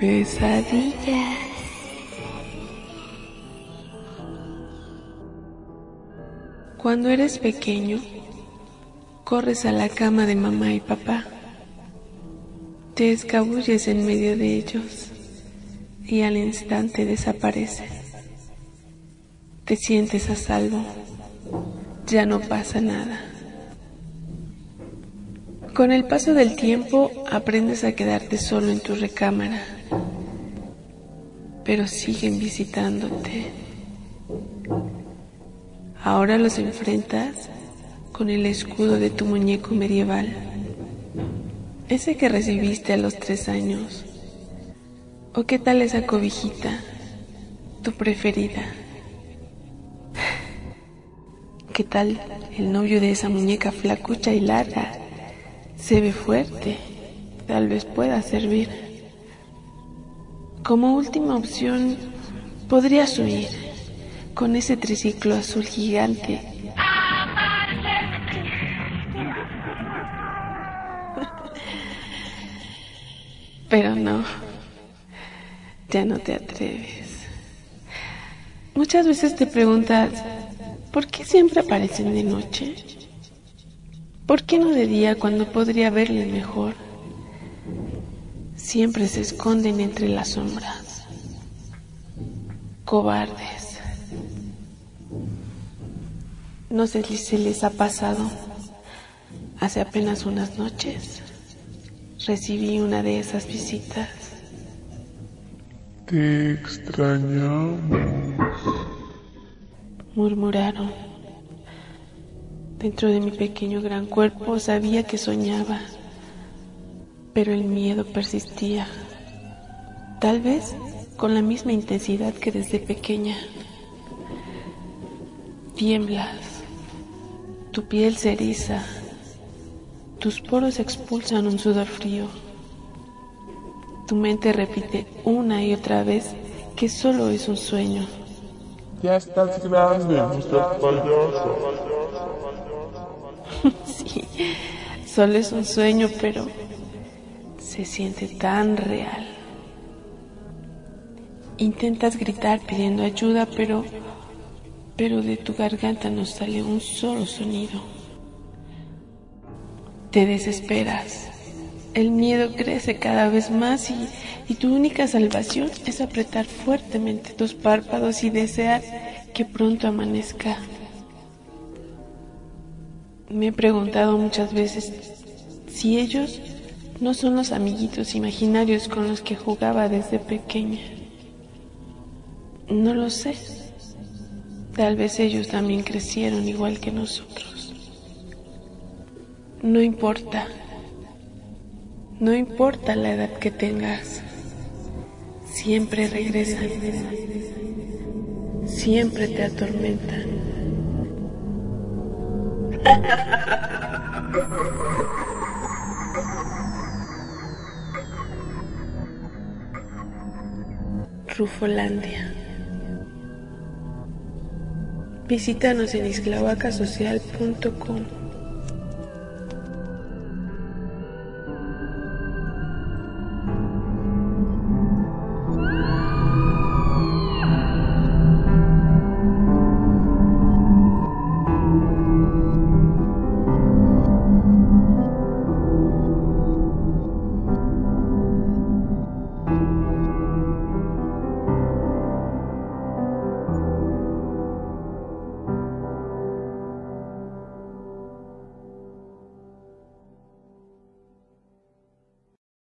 Pesadillas. Cuando eres pequeño, corres a la cama de mamá y papá. Te escabulles en medio de ellos y al instante desaparecen. Te sientes a salvo. Ya no pasa nada. Con el paso del tiempo aprendes a quedarte solo en tu recámara, pero siguen visitándote. Ahora los enfrentas con el escudo de tu muñeco medieval, ese que recibiste a los tres años. ¿O qué tal esa cobijita, tu preferida? ¿Qué tal el novio de esa muñeca flacucha y larga? Se ve fuerte, tal vez pueda servir. Como última opción, podrías huir con ese triciclo azul gigante. Pero no, ya no te atreves. Muchas veces te preguntas, ¿por qué siempre aparecen de noche? ¿Por qué no de día cuando podría verles mejor? Siempre se esconden entre las sombras. Cobardes. No sé si se les ha pasado. Hace apenas unas noches recibí una de esas visitas. Te extrañamos. Murmuraron. Dentro de mi pequeño gran cuerpo sabía que soñaba, pero el miedo persistía. Tal vez con la misma intensidad que desde pequeña. Tiemblas tu piel se eriza, tus poros expulsan un sudor frío. Tu mente repite una y otra vez que solo es un sueño. Ya estás grande. sí, solo es un sueño, pero se siente tan real. Intentas gritar pidiendo ayuda, pero pero de tu garganta no sale un solo sonido. Te desesperas. El miedo crece cada vez más y, y, tu única salvación es apretar fuertemente tus párpados y desear que pronto amanezca. Me he preguntado muchas veces si ellos no son los amiguitos imaginarios con los que jugaba desde pequeña. No lo sé. Tal vez ellos también crecieron igual que nosotros. No importa. No importa la edad que tengas. Siempre regresan. Siempre te atormentan. Rufolandia. Visítanos en isclavacasocial.com.